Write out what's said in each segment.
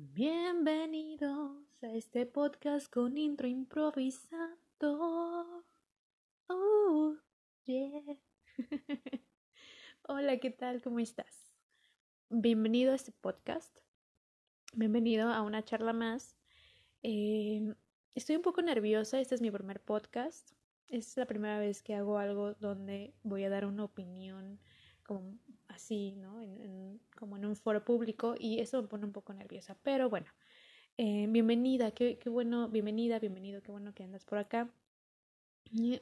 Bienvenidos a este podcast con intro improvisado. Oh, yeah. Hola, ¿qué tal? ¿Cómo estás? Bienvenido a este podcast. Bienvenido a una charla más. Eh, estoy un poco nerviosa. Este es mi primer podcast. Es la primera vez que hago algo donde voy a dar una opinión así, ¿no? Como en un foro público y eso me pone un poco nerviosa. Pero bueno, eh, bienvenida, qué, qué, bueno, bienvenida, bienvenido, qué bueno que andas por acá.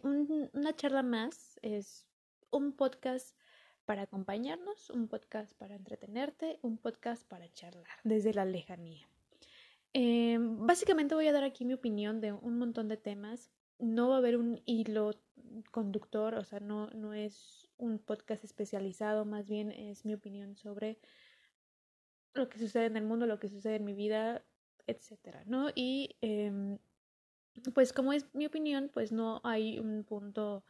una charla más es un podcast para acompañarnos, un podcast para entretenerte, un podcast para charlar desde la lejanía. Eh, básicamente voy a dar aquí mi opinión de un montón de temas. No va a haber un hilo conductor, o sea, no, no es un podcast especializado, más bien es mi opinión sobre lo que sucede en el mundo, lo que sucede en mi vida, etcétera, ¿no? Y eh, pues como es mi opinión, pues no hay un punto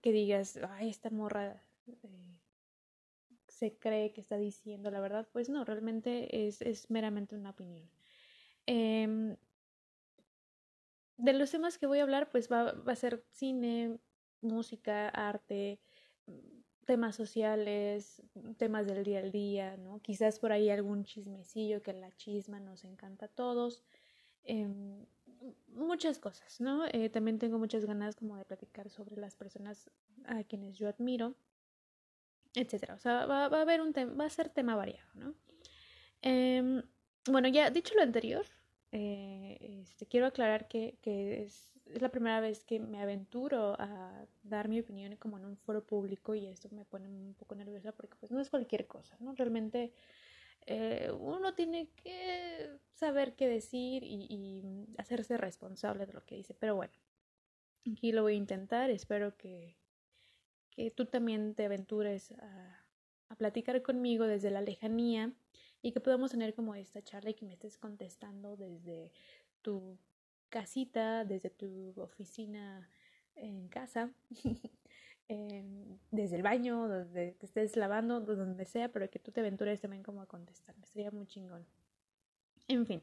que digas, ay, esta morra eh, se cree que está diciendo la verdad, pues no, realmente es, es meramente una opinión. Eh, de los temas que voy a hablar, pues va, va a ser cine, música, arte, temas sociales, temas del día al día, ¿no? Quizás por ahí algún chismecillo que la chisma nos encanta a todos. Eh, muchas cosas, ¿no? Eh, también tengo muchas ganas como de platicar sobre las personas a quienes yo admiro, etcétera. O sea, va, a haber un tema, va a ser tema variado, ¿no? Eh, bueno, ya dicho lo anterior, eh, este, quiero aclarar que, es la primera vez que me aventuro a dar mi opinión como en un foro público y esto me pone un poco nerviosa porque pues no es cualquier cosa, ¿no? Realmente eh, uno tiene que saber qué decir y, y, hacerse responsable de lo que dice, pero bueno, aquí lo voy a intentar, espero que, que tú también te aventures a, a platicar conmigo desde la lejanía y que podamos tener como esta charla y que me estés contestando desde tu casita, desde tu oficina en casa, eh, desde el baño, donde te estés lavando, donde sea, pero que tú te aventures también como a contestarme. Sería muy chingón. En fin.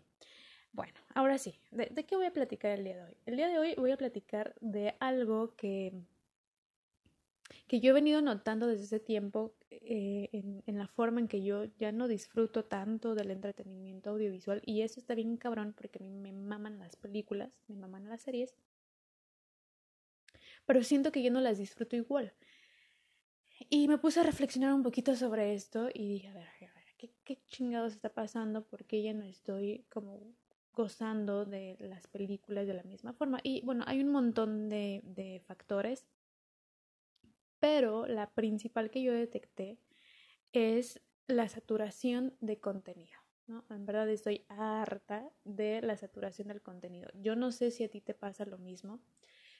Bueno, ahora sí, ¿de, ¿de, qué voy a platicar el día de hoy? El día de hoy voy a platicar de algo que, que yo he venido notando desde ese tiempo eh, en, en, la forma en que yo ya no disfruto tanto del entretenimiento audiovisual y eso está bien cabrón porque a mí me maman las películas, me maman las series, pero siento que yo no las disfruto igual. Y me puse a reflexionar un poquito sobre esto y dije, a ver, a ver, ¿qué, qué chingados está pasando? Porque ya no estoy como gozando de las películas de la misma forma. Y bueno, hay un montón de, de factores pero la principal que yo detecté es la saturación de contenido. ¿no? En verdad estoy harta de la saturación del contenido. Yo no sé si a ti te pasa lo mismo,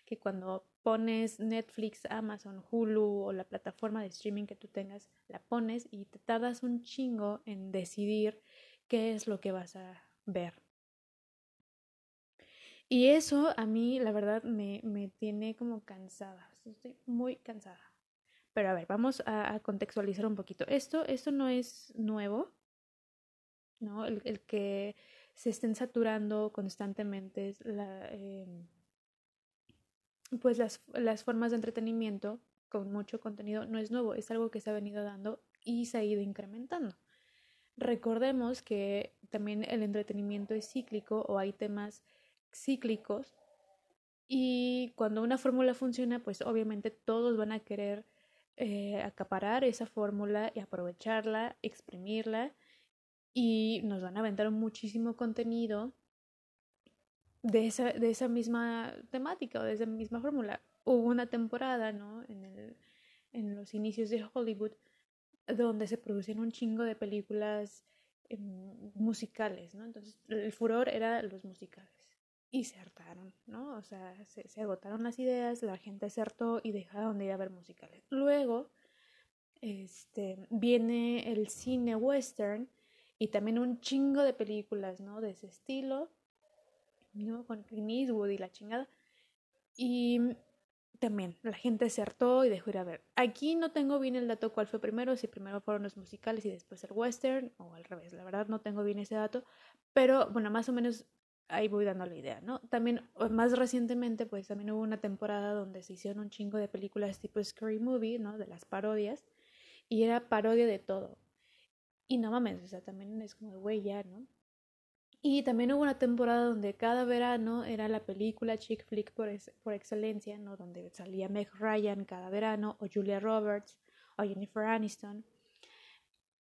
que cuando pones Netflix, Amazon, Hulu o la plataforma de streaming que tú tengas, la pones y te tardas un chingo en decidir qué es lo que vas a ver. Y eso a mí, la verdad, me, me tiene como cansada. Estoy muy cansada. Pero a ver, vamos a, contextualizar un poquito. Esto, esto no es nuevo, ¿no? El, el que se estén saturando constantemente la, eh, pues las, las formas de entretenimiento con mucho contenido no es nuevo, es algo que se ha venido dando y se ha ido incrementando. Recordemos que también el entretenimiento es cíclico o hay temas cíclicos y cuando una fórmula funciona, pues obviamente todos van a querer eh, acaparar esa fórmula y aprovecharla, exprimirla y nos van a aventar muchísimo contenido de esa, de esa misma temática o de esa misma fórmula. Hubo una temporada, ¿no? En, el, en los inicios de Hollywood donde se producían un chingo de películas eh, musicales, ¿no? Entonces el furor era los musicales y se hartaron, ¿no? O sea, se, agotaron las ideas, la gente se hartó y dejaron de ir a ver musicales. Luego, este, viene el cine western y también un chingo de películas, ¿no? De ese estilo, ¿no? Con Clint Eastwood y la chingada. Y también la gente se hartó y dejó ir a ver. Aquí no tengo bien el dato cuál fue primero, si primero fueron los musicales y después el western o al revés, la verdad no tengo bien ese dato, pero bueno, más o menos ahí voy dando la idea, ¿no? También más recientemente pues también hubo una temporada donde se hicieron un chingo de películas tipo Scary Movie, ¿no? De las parodias y era parodia de todo. Y no mames, o sea, también es como, güey, ya, ¿no? Y también hubo una temporada donde cada verano era la película chick flick por, por excelencia, ¿no? Donde salía Meg Ryan cada verano, o Julia Roberts, o Jennifer Aniston.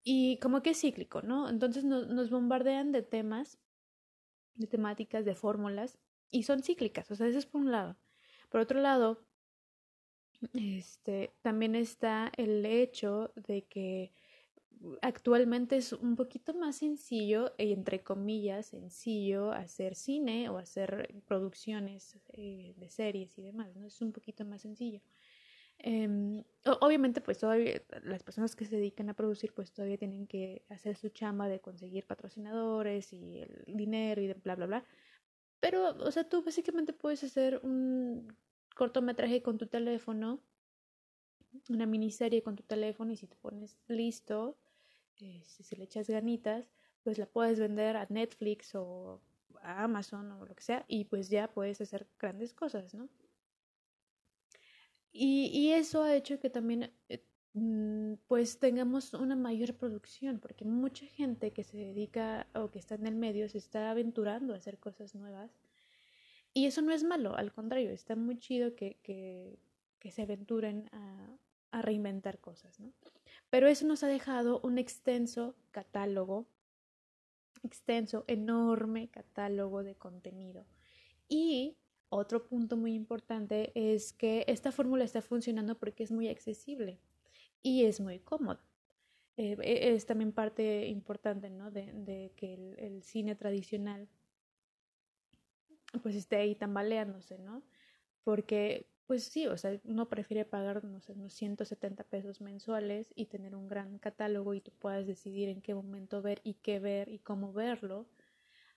Y como que es cíclico, ¿no? Entonces nos bombardean de temas, de temáticas, de fórmulas, y son cíclicas, o sea, eso es por un lado. Por otro lado, este, también está el hecho de que actualmente es un poquito más sencillo, entre comillas, sencillo hacer cine o hacer producciones eh, de series y demás, ¿no? Es un poquito más sencillo. Em, obviamente, pues todavía las personas que se dedican a producir, pues todavía tienen que hacer su chamba de conseguir patrocinadores y el dinero y de bla, bla, bla. Pero, o sea, tú básicamente puedes hacer un cortometraje con tu teléfono, una miniserie con tu teléfono y si te pones listo, eh, si le echas ganitas, pues la puedes vender a Netflix o a Amazon o lo que sea y pues ya puedes hacer grandes cosas, ¿no? Y, y eso ha hecho que también eh, mm, pues tengamos una mayor producción, porque mucha gente que se dedica o que está en el medio se está aventurando a hacer cosas nuevas. Y eso no es malo, al contrario, está muy chido que, que, que se aventuren a, a reinventar cosas, ¿no? Pero eso nos ha dejado un extenso catálogo, extenso, enorme catálogo de contenido. Y otro punto muy importante es que esta fórmula está funcionando porque es muy accesible y es muy cómoda. Eh, e, es también parte importante ¿no? de, de que el, el, cine tradicional pues esté ahí tambaleándose, ¿no? Porque pues sí, o sea, uno prefiere pagar, no sé, unos 170 pesos mensuales y tener un gran catálogo y tú puedas decidir en qué momento ver y qué ver y cómo verlo,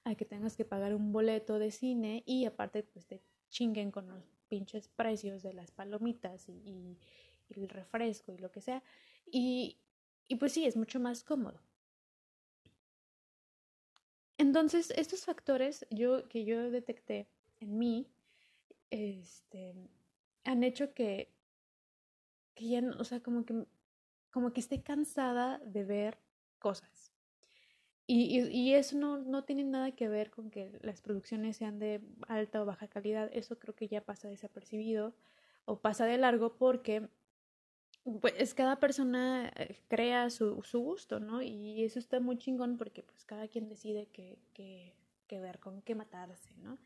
a que tengas que pagar un boleto de cine y aparte pues te chinguen con los pinches precios de las palomitas y, el refresco y lo que sea. Y, y pues sí, es mucho más cómodo. Entonces, estos factores yo, que yo detecté en mí, este, han hecho que, que ya, o sea, como que, como que esté cansada de ver cosas. Y, eso no, no tiene nada que ver con que las producciones sean de alta o baja calidad. Eso creo que ya pasa desapercibido o pasa de largo porque pues cada persona eh, crea su, su gusto, ¿no? Y eso está muy chingón porque pues cada quien decide qué, qué, qué ver, con qué matarse, ¿no?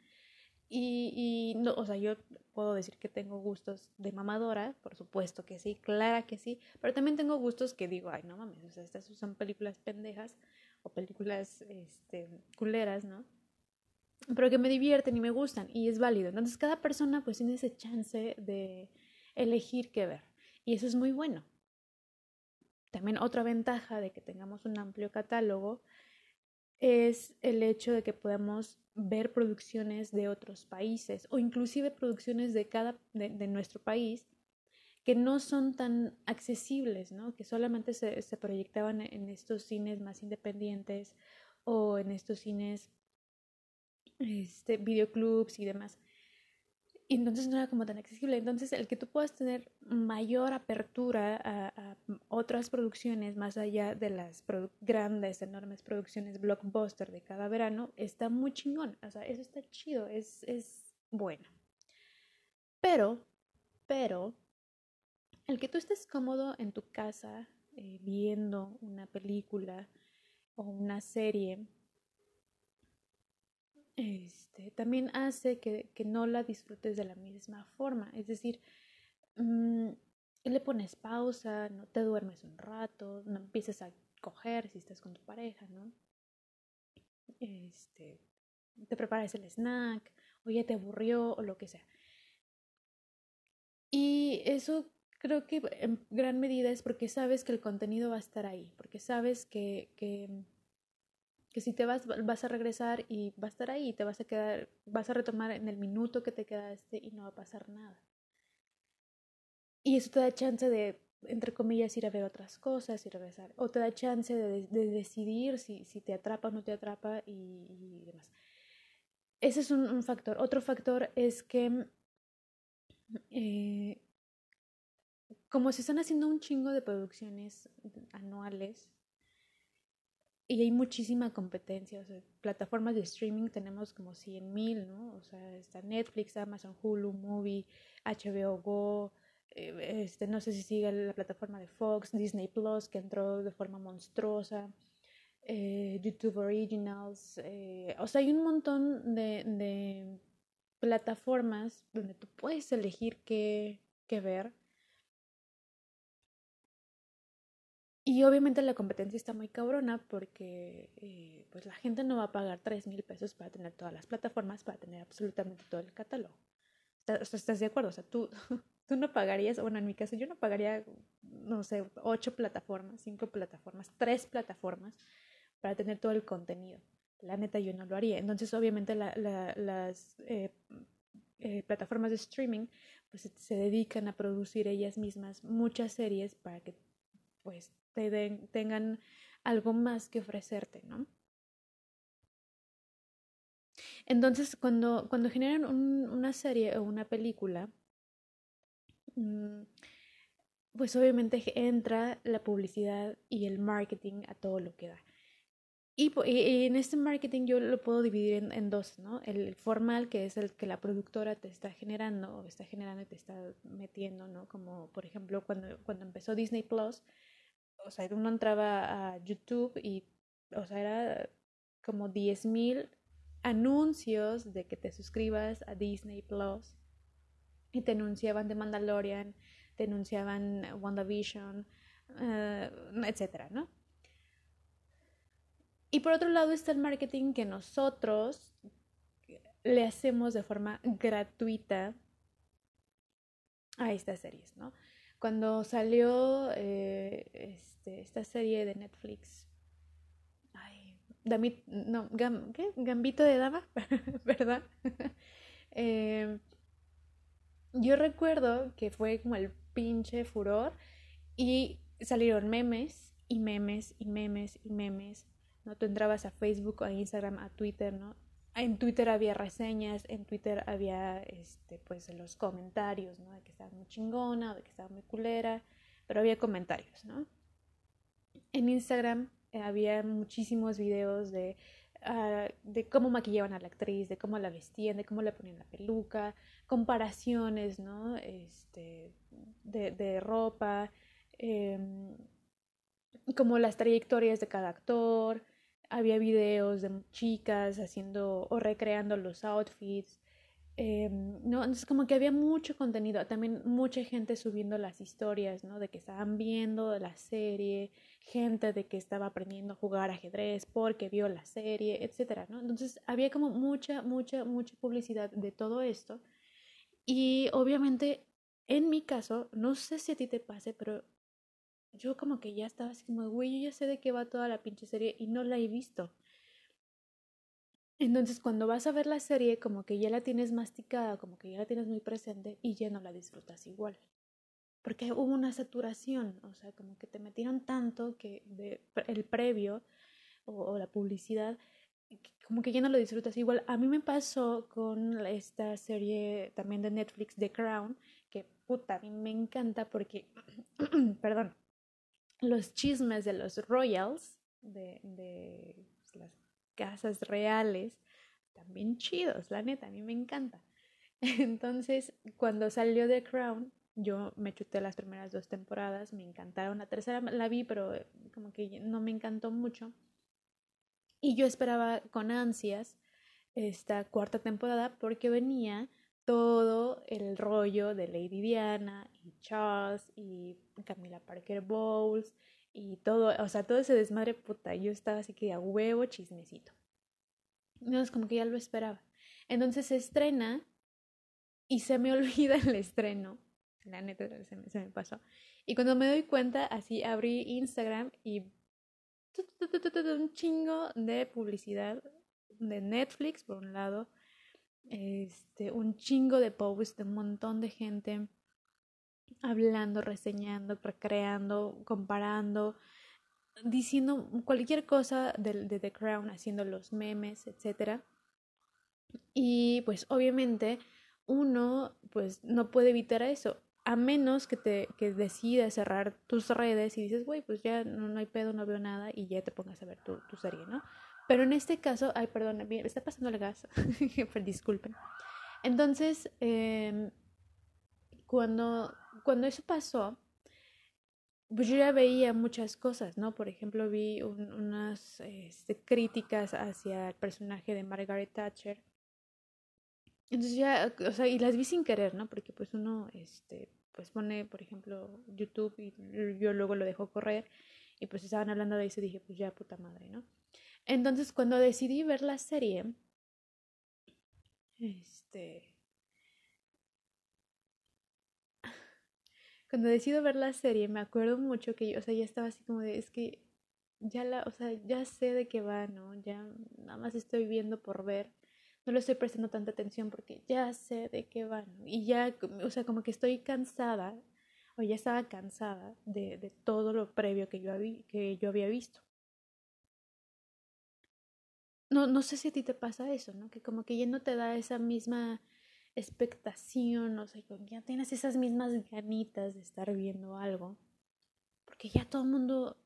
Y, y no, o sea, yo puedo decir que tengo gustos de mamadora, por supuesto que sí, clara que sí, pero también tengo gustos que digo, ay, no mames, o sea, estas son películas pendejas películas este, culeras, ¿no? Pero que me divierten y me gustan y es válido. Entonces, cada persona pues tiene ese chance de elegir qué ver y eso es muy bueno. También otra ventaja de que tengamos un amplio catálogo es el hecho de que podamos ver producciones de otros países o inclusive producciones de cada de nuestro país que no son tan accesibles, ¿no? que solamente se, proyectaban en estos cines más independientes o en estos cines, este, videoclubs y demás entonces no era como tan accesible. Entonces, el que tú puedas tener mayor apertura a, a otras producciones más allá de las grandes, enormes producciones blockbuster de cada verano, está muy chingón. O sea, eso está chido, es, es bueno. Pero, pero, el que tú estés cómodo en tu casa eh, viendo una película o una serie este, también hace que, que, no la disfrutes de la misma forma. Es decir, mmm, le pones pausa, no te duermes un rato, no empiezas a coger si estás con tu pareja, ¿no? Este, te preparas el snack, o ya te aburrió, o lo que sea. Y eso creo que en gran medida es porque sabes que el contenido va a estar ahí, porque sabes que, que que si te vas, vas a regresar y va a estar ahí, te vas a quedar, vas a retomar en el minuto que te quedaste y no va a pasar nada. y eso te da chance de, entre comillas, ir a ver otras cosas y regresar. O te da chance de, decidir si, si, te atrapa o no te atrapa y, demás. Ese es un, factor. Otro factor es que eh, como se están haciendo un chingo de producciones anuales y hay muchísima competencia, o sea, plataformas de streaming tenemos como 100 mil, ¿no? O sea, está Netflix, Amazon, Hulu, Movie, HBO Go, eh, este, no sé si sigue la plataforma de Fox, Disney Plus, que entró de forma monstruosa, eh, YouTube Originals, eh, o sea, hay un montón de, de, plataformas donde tú puedes elegir qué, qué ver Y obviamente la competencia está muy cabrona porque eh, pues la gente no va a pagar 3 mil pesos para tener todas las plataformas, para tener absolutamente todo el catálogo. ¿Estás, de acuerdo? O sea, tú, tú no pagarías, bueno, en mi caso yo no pagaría, no sé, 8 plataformas, 5 plataformas, 3 plataformas para tener todo el contenido. La neta yo no lo haría. Entonces obviamente las eh, eh, plataformas de streaming pues se dedican a producir ellas mismas muchas series para que pues tengan algo más que ofrecerte, ¿no? Entonces, cuando, cuando generan una serie o una película, mm, pues obviamente entra la publicidad y el marketing a todo lo que da. Y, en este marketing yo lo puedo dividir en, dos, ¿no? El formal, que es el que la productora te está generando, o está generando y te está metiendo, ¿no? Como por ejemplo cuando, cuando empezó Disney Plus, o sea, uno entraba a YouTube y, o sea, era como 10.000 anuncios de que te suscribas a Disney Plus y te anunciaban The Mandalorian, te anunciaban WandaVision, uh, etcétera, ¿no? Y por otro lado está el marketing que nosotros le hacemos de forma gratuita a estas series, ¿no? Cuando salió eh, este, esta serie de Netflix, ay, no, ¿qué? Gambito de Dama, ¿verdad? Em, yo recuerdo que fue como el pinche furor y salieron memes y memes y memes y memes, ¿no? Tú entrabas a Facebook, a Instagram, a Twitter, ¿no? En Twitter había reseñas, en Twitter había este, pues los comentarios, ¿no? De que estaba muy chingona, de que estaba muy culera, pero había comentarios, ¿no? En Instagram eh, había muchísimos videos de, uh, de cómo maquillaban a la actriz, de cómo la vestían, de cómo le ponían la peluca, comparaciones, ¿no? Este, de, de ropa, eh, como las trayectorias de cada actor, había videos de chicas haciendo o recreando los outfits. Eh, no, entonces como que había mucho contenido, también mucha gente subiendo las historias, ¿no? De que estaban viendo la serie, gente de que estaba aprendiendo a jugar ajedrez porque vio la serie, etcétera, ¿no? Entonces había como mucha, mucha, mucha publicidad de todo esto. Y obviamente, en mi caso, no sé si a ti te pase, pero yo como que ya estaba así como, güey, yo ya sé de qué va toda la pinche serie y no la he visto. Entonces cuando vas a ver la serie como que ya la tienes masticada, como que ya la tienes muy presente y ya no la disfrutas igual. Porque hubo una saturación, o sea, como que te metieron tanto que el previo o, la publicidad, como que ya no lo disfrutas igual. A mí me pasó con esta serie también de Netflix, The Crown, que puta, a mí me encanta porque, perdón, los chismes de los royals, de, de pues, las casas reales, también chidos, la neta, a mí me encanta. Entonces, cuando salió The Crown, yo me chuté las primeras dos temporadas, me encantaron. La tercera la vi, pero eh, como que no me encantó mucho. Y yo esperaba con ansias esta cuarta temporada porque venía todo el rollo de Lady Diana y Charles y Camila Parker Bowles y todo, o sea, todo ese desmadre puta. Yo estaba así que a huevo chismecito. No, es como que ya lo esperaba. Entonces se estrena y se me olvida el estreno. La neta se me, se me pasó. Y cuando me doy cuenta, así abrí Instagram y un chingo de publicidad de Netflix por un lado, este, un chingo de posts de un montón de gente hablando, reseñando, recreando, comparando, diciendo cualquier cosa de, de The Crown, haciendo los memes, etc. Y pues obviamente uno pues no puede evitar eso, a menos que te que decidas cerrar tus redes y dices, güey, pues ya no, no, hay pedo, no veo nada y ya te pongas a ver tu, tu serie, ¿no? Pero en este caso, ay, perdón, me está pasando el gas, disculpen. Entonces, eh, cuando, cuando eso pasó, pues yo ya veía muchas cosas, ¿no? Por ejemplo, vi unas este, críticas hacia el personaje de Margaret Thatcher. Entonces ya, o sea, y las vi sin querer, ¿no? Porque pues uno, este, pues pone, por ejemplo, YouTube y yo luego lo dejo correr y pues estaban hablando de eso y dije, pues ya puta madre, ¿no? Entonces cuando decidí ver la serie, este, cuando decido ver la serie, me acuerdo mucho que yo, o sea, ya estaba así como de, es que ya la, o sea, ya sé de qué va, ¿no? Ya nada más estoy viendo por ver. No le estoy prestando tanta atención porque ya sé de qué va. Y ya, o sea, como que estoy cansada, o ya estaba cansada de, todo lo previo que yo, había, que yo había visto. No, no sé si a ti te pasa eso, ¿no? Que como que ya no te da esa misma expectación, o sea, ya tienes esas mismas ganitas de estar viendo algo, porque ya todo el mundo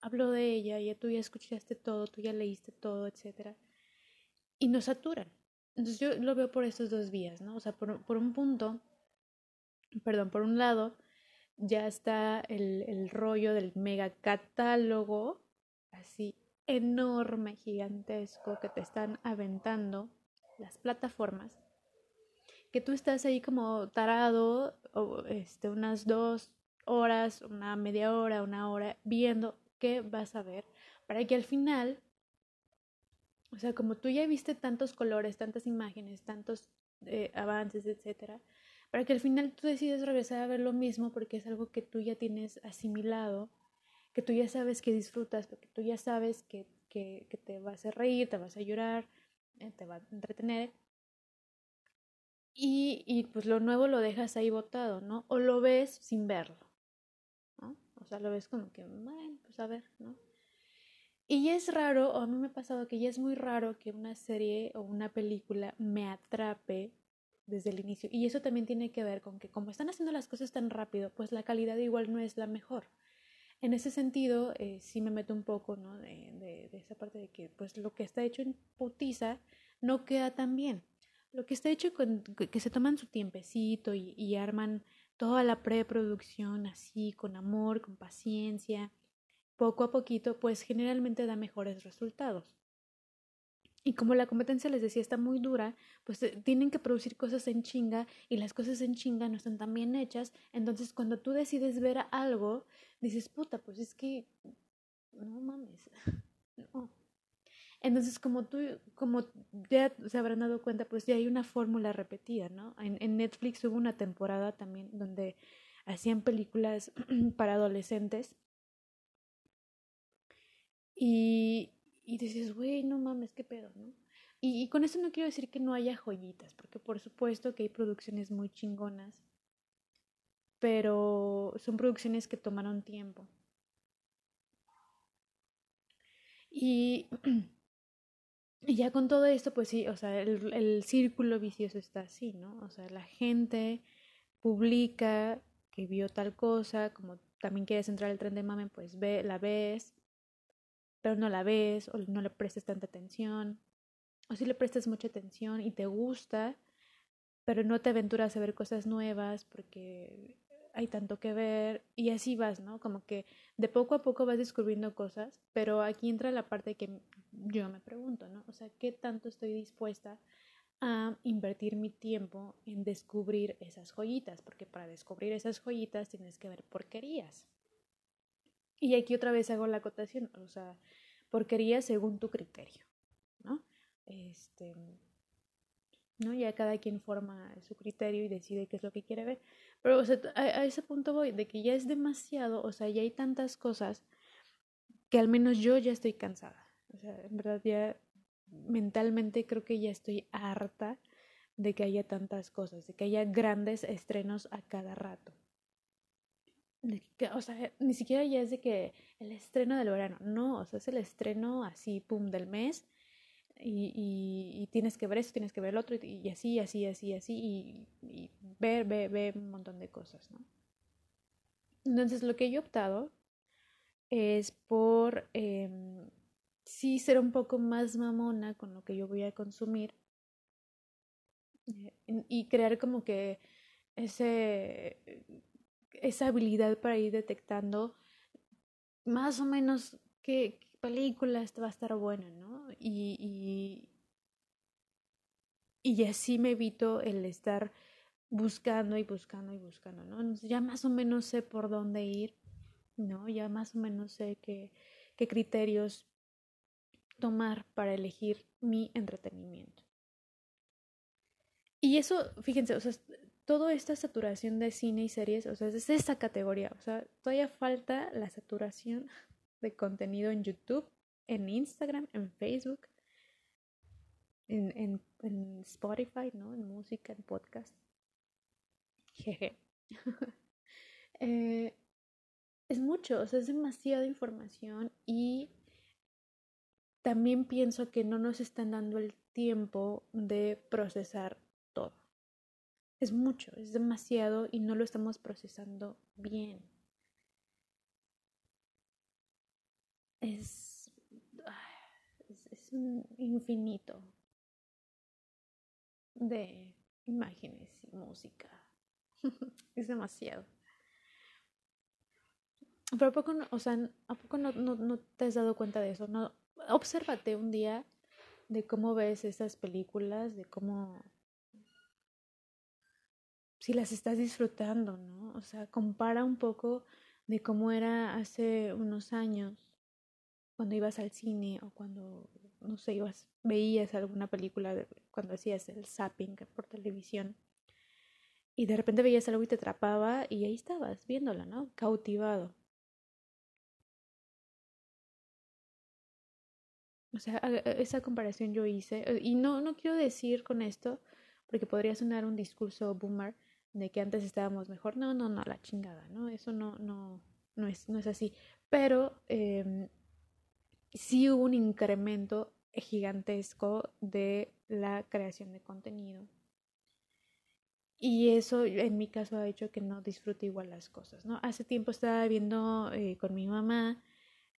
habló de ella, ya tú ya escuchaste todo, tú ya leíste todo, etcétera, y nos saturan. Entonces yo lo veo por estos dos vías, ¿no? O sea, por, por un punto, perdón, por un lado, ya está el, el rollo del mega catálogo, así enorme, gigantesco, que te están aventando las plataformas que tú estás ahí como tarado, o este, unas dos horas, una media hora, una hora, viendo qué vas a ver, para que al final, o sea, como tú ya viste tantos colores, tantas imágenes, tantos eh, avances, etcétera, para que al final tú decides regresar a ver lo mismo porque es algo que tú ya tienes asimilado, que tú ya sabes que disfrutas, porque tú ya sabes que, que, te va a reír, te vas a llorar, eh, te va a entretener y, y pues lo nuevo lo dejas ahí botado, ¿no? O lo ves sin verlo, ¿no? O sea, lo ves como que, bueno, pues a ver, ¿no? Y es raro, o a mí me ha pasado que ya es muy raro que una serie o una película me atrape desde el inicio. Y eso también tiene que ver con que como están haciendo las cosas tan rápido, pues la calidad igual no es la mejor. En ese sentido, eh, sí me meto un poco, ¿no? De, de, esa parte de que, pues, lo que está hecho en putiza no queda tan bien lo que está hecho con que se toman su tiempecito y, y arman toda la preproducción así, con amor, con paciencia, poco a poquito, pues generalmente da mejores resultados. Y como la competencia, les decía, está muy dura, pues eh, tienen que producir cosas en chinga y las cosas en chinga no están tan bien hechas. Entonces, cuando tú decides ver algo, dices, puta, pues es que, no mames, no, entonces, como tú, como ya se habrán dado cuenta, pues ya hay una fórmula repetida, ¿no? En, en Netflix hubo una temporada también donde hacían películas para adolescentes. Y, y dices, güey, no mames, qué pedo, ¿no? Y, y, con eso no quiero decir que no haya joyitas, porque por supuesto que hay producciones muy chingonas, pero son producciones que tomaron tiempo. Y Y ya con todo esto, pues sí, o sea, el, el círculo vicioso está así, ¿no? O sea, la gente publica que vio tal cosa, como también quieres entrar al tren de mame, pues ve, la ves, pero no la ves, o no le prestas tanta atención, o si le prestas mucha atención y te gusta, pero no te aventuras a ver cosas nuevas porque hay tanto que ver y así vas, ¿no? Como que de poco a poco vas descubriendo cosas, pero aquí entra la parte que yo me pregunto, ¿no? O sea, ¿qué tanto estoy dispuesta a invertir mi tiempo en descubrir esas joyitas? Porque para descubrir esas joyitas tienes que ver porquerías. Y aquí otra vez hago la acotación, o sea, porquerías según tu criterio, ¿no? Este, ¿no? Ya cada quien forma su criterio y decide qué es lo que quiere ver. Pero, o sea, a, a, ese punto voy, de que ya es demasiado, o sea, ya hay tantas cosas que al menos yo ya estoy cansada. O sea, en verdad ya mentalmente creo que ya estoy harta de que haya tantas cosas, de que haya grandes estrenos a cada rato. O sea, ni siquiera ya es de que el estreno del verano, no, o sea, es el estreno así, pum, del mes. Y, y, tienes que ver eso, tienes que ver el otro, y, así, así, así, así, y, ver, ver, ver un montón de cosas, ¿no? Entonces, lo que yo he optado es por eh, sí ser un poco más mamona con lo que yo voy a consumir eh, y crear como que ese esa habilidad para ir detectando más o menos qué, película va a estar buena, ¿no? Y, y, y así me evito el estar buscando y buscando y buscando, ¿no? ya más o menos sé por dónde ir, ¿no? Ya más o menos sé qué, qué criterios tomar para elegir mi entretenimiento. Y eso, fíjense, o sea, toda esta saturación de cine y series, o sea, es esta categoría, o sea, todavía falta la saturación de contenido en YouTube, en Instagram, en Facebook, en, en, en Spotify, ¿no? En música, en podcast. Jeje. eh, es mucho, o sea, es demasiada información y también pienso que no nos están dando el tiempo de procesar todo. Es mucho, es demasiado y no lo estamos procesando bien. Es, es, es un infinito de imágenes y música. es demasiado. Pero a poco, no, o sea, ¿a poco no, no, no, te has dado cuenta de eso? No, obsérvate un día de cómo ves esas películas, de cómo si las estás disfrutando, ¿no? O sea, compara un poco de cómo era hace unos años cuando ibas al cine o cuando no sé, ibas veías alguna película cuando hacías el zapping por televisión y de repente veías algo y te atrapaba y ahí estabas viéndola, ¿no? Cautivado. O sea, esa comparación yo hice, y no, no quiero decir con esto, porque podría sonar un discurso boomer de que antes estábamos mejor. No, no, no, la chingada, ¿no? Eso no, no, no, es, no es así. Pero eh, sí hubo un incremento gigantesco de la creación de contenido. Y eso en mi caso ha hecho que no disfrute igual las cosas, ¿no? Hace tiempo estaba viendo eh, con mi mamá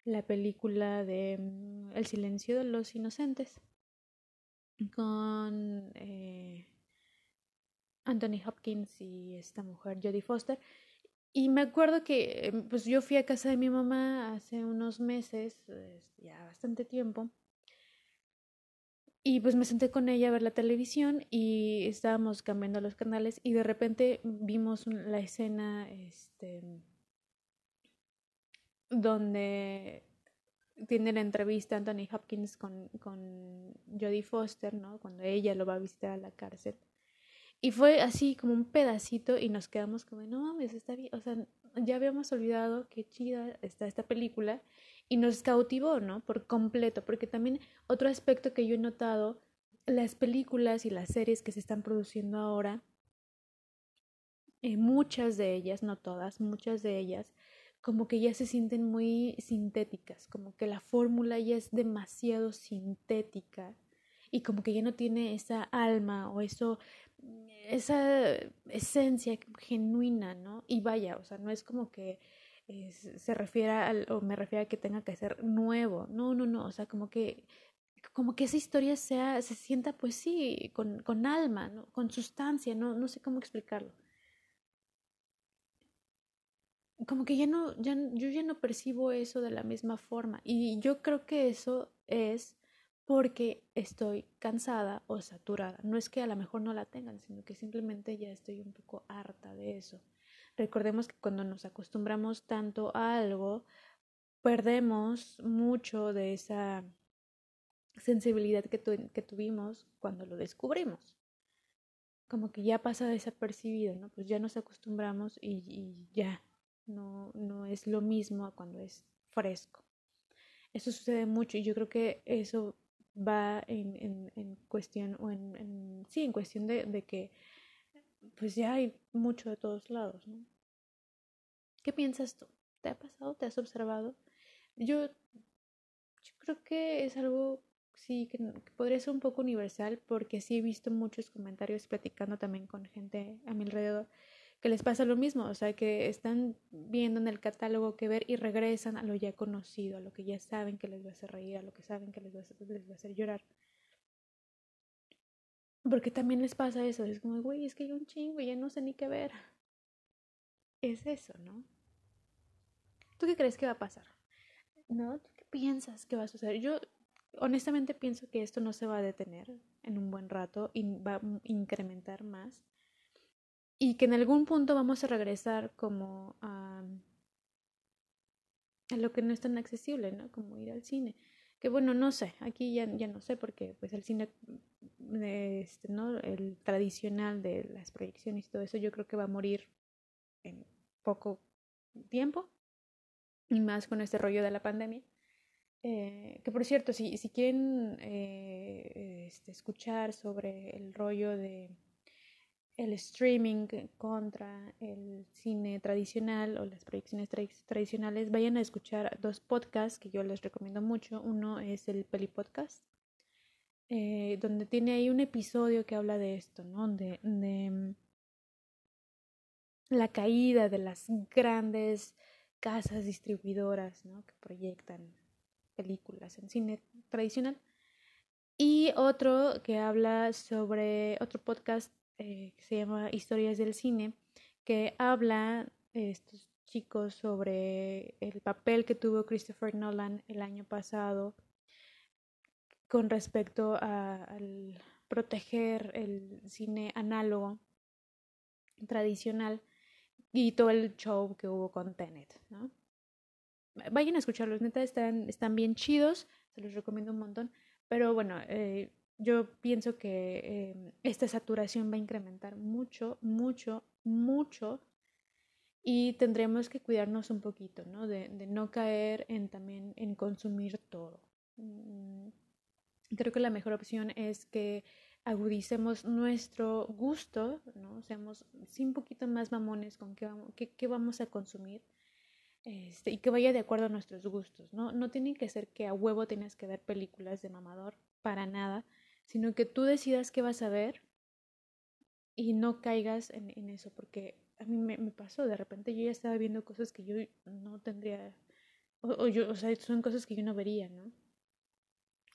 la película de mm, El silencio de los inocentes con eh, Anthony Hopkins y esta mujer Jodie Foster. Y me acuerdo que em, pues yo fui a casa de mi mamá hace unos meses, ya bastante tiempo, y pues me senté con ella a ver la televisión y estábamos cambiando los canales y de repente vimos la escena este donde tiene la entrevista Anthony Hopkins con, con Jodie Foster, ¿no? Cuando ella lo va a visitar a la cárcel. Y fue así como un pedacito y nos quedamos como, no mames, está bien, o sea, ya habíamos olvidado qué chida está esta película y nos cautivó, ¿no? Por completo, porque también otro aspecto que yo he notado, las películas y las series que se están produciendo ahora, eh, muchas de ellas, no todas, muchas de ellas, como que ya se sienten muy sintéticas, como que la fórmula ya es demasiado sintética y como que ya no tiene esa alma o eso esa esencia genuina, ¿no? Y vaya, o sea, no es como que se refiera al, o me refiera a que tenga que ser nuevo, no, no, no, o sea, como que como que esa historia sea, se sienta pues sí, con, con alma, ¿no? con sustancia, no, no sé cómo explicarlo como que ya no, ya, yo ya no percibo eso de la misma forma. Y yo creo que eso es porque estoy cansada o saturada. No es que a lo mejor no la tengan, sino que simplemente ya estoy un poco harta de eso. Recordemos que cuando nos acostumbramos tanto a algo, perdemos mucho de esa sensibilidad que, que tuvimos cuando lo descubrimos. Como que ya pasa desapercibido, ¿no? Pues ya nos acostumbramos y, y ya, no, no es lo mismo a cuando es fresco. Eso sucede mucho y yo creo que eso va en, en, en cuestión, o en, sí, en cuestión de, de, que pues ya hay mucho de todos lados. ¿Qué piensas tú? ¿Te ha pasado? ¿Te has observado? Yo, yo creo que es algo, sí, que, que, podría ser un poco universal porque sí he visto muchos comentarios platicando también con gente a mi alrededor que les pasa lo mismo, o sea, que están viendo en el catálogo que ver y regresan a lo ya conocido, a lo que ya saben que les va a hacer reír, a lo que saben que les va a hacer, les va a hacer llorar. Porque también les pasa eso, es como, güey, es que hay un chingo, ya no sé ni qué ver. Es eso, ¿no? ¿Tú qué crees que va a pasar? ¿No? ¿Tú qué piensas que va a suceder? Yo honestamente pienso que esto no se va a detener en un buen rato y va a incrementar más y que en algún punto vamos a regresar como a, lo que no es tan accesible, ¿no? Como ir al cine. Que bueno, no sé, aquí ya, ya no sé porque pues el cine, este, ¿no? El tradicional de las proyecciones y todo eso yo creo que va a morir en poco tiempo y más con este rollo de la pandemia. Eh, que por cierto, si, si quieren eh, este, escuchar sobre el rollo de el streaming contra el cine tradicional o las proyecciones tradicionales, vayan a escuchar dos podcasts que yo les recomiendo mucho. Uno es el Peli Podcast, eh, donde tiene ahí un episodio que habla de esto, ¿no? De, de mm, la caída de las grandes casas distribuidoras, ¿no? Que proyectan películas en cine tradicional. Y otro que habla sobre otro podcast eh, que se llama Historias del Cine, que habla estos chicos sobre el papel que tuvo Christopher Nolan el año pasado con respecto a, al proteger el cine análogo tradicional y todo el show que hubo con Tenet, ¿no? Vayan a escucharlos, neta, están, están bien chidos, se los recomiendo un montón, pero bueno, eh, yo pienso que eh, esta saturación va a incrementar mucho, mucho, mucho y tendremos que cuidarnos un poquito, ¿no? De, de no caer en también en consumir todo. Mm, creo que la mejor opción es que agudicemos nuestro gusto, ¿no? Seamos un poquito más mamones con qué vamos, qué, vamos a consumir este, y que vaya de acuerdo a nuestros gustos, ¿no? No tiene que ser que a huevo tienes que ver películas de mamador, para nada sino que tú decidas qué vas a ver y no caigas en, en eso, porque a mí me, me, pasó, de repente yo ya estaba viendo cosas que yo no tendría, o, o, yo, o sea, son cosas que yo no vería, ¿no?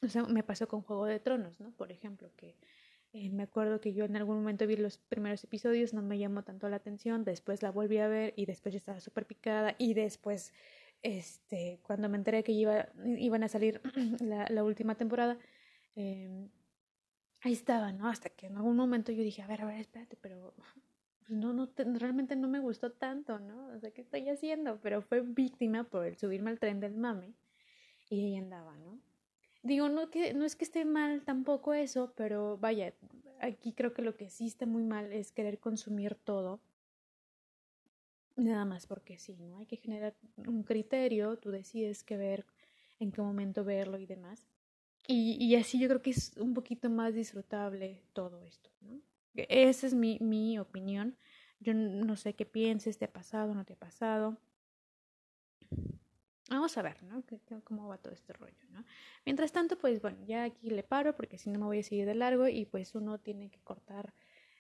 O sea, me pasó con Juego de Tronos, ¿no? Por ejemplo, que eh, me acuerdo que yo en algún momento vi los primeros episodios, no me llamó tanto la atención, después la volví a ver y después ya estaba súper picada y después, este, cuando me enteré que iba, iban a salir la, la última temporada, eh, ahí estaba, ¿no? Hasta que en algún momento yo dije, a ver, a ver, espérate, pero pues no, no, realmente no me gustó tanto, ¿no? O sea, ¿qué estoy haciendo? Pero fue víctima por el subirme al tren del mame y ahí andaba, ¿no? Digo, no, que, no es que esté mal tampoco eso, pero vaya, aquí creo que lo que sí está muy mal es querer consumir todo. Nada más porque sí, ¿no? Hay que generar un criterio, tú decides qué ver, en qué momento verlo y demás. Y, así yo creo que es un poquito más disfrutable todo esto, ¿no? Esa es mi, mi opinión. Yo no sé qué pienses, te ha pasado, no te ha pasado. Vamos a ver, ¿no? ¿Cómo va todo este rollo, ¿no? Mientras tanto, pues bueno, ya aquí le paro porque si no me voy a seguir de largo y pues uno tiene que cortar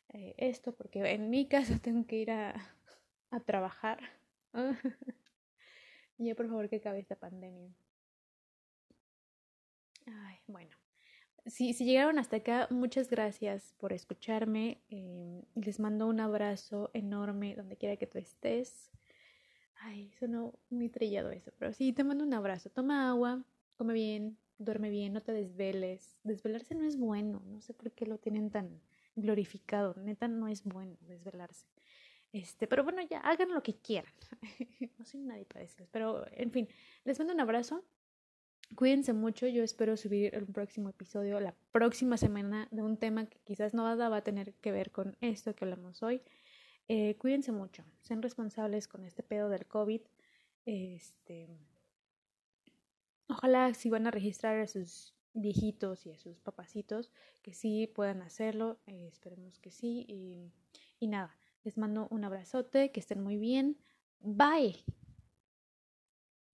eh, esto porque en mi caso tengo que ir a, a trabajar. ya por favor que acabe esta pandemia. Ay, bueno. Si, llegaron hasta acá, muchas gracias por escucharme. Eh, les mando un abrazo enorme donde quiera que tú estés. Ay, sonó muy trillado eso, pero sí, te mando un abrazo. Toma agua, come bien, duerme bien, no te desveles. Desvelarse no es bueno, no sé por qué lo tienen tan glorificado. Neta, no es bueno desvelarse. Este, pero bueno, ya hagan lo que quieran. no soy nadie para decirles, pero en fin, les mando un abrazo. Cuídense mucho, yo espero subir el próximo episodio la próxima semana de un tema que quizás no va a tener que ver con esto que hablamos hoy. Eh, cuídense mucho, sean responsables con este pedo del COVID. Este, ojalá si van a registrar a sus viejitos y a sus papacitos, que sí puedan hacerlo, eh, esperemos que sí. Y, y nada, les mando un abrazote, que estén muy bien. Bye.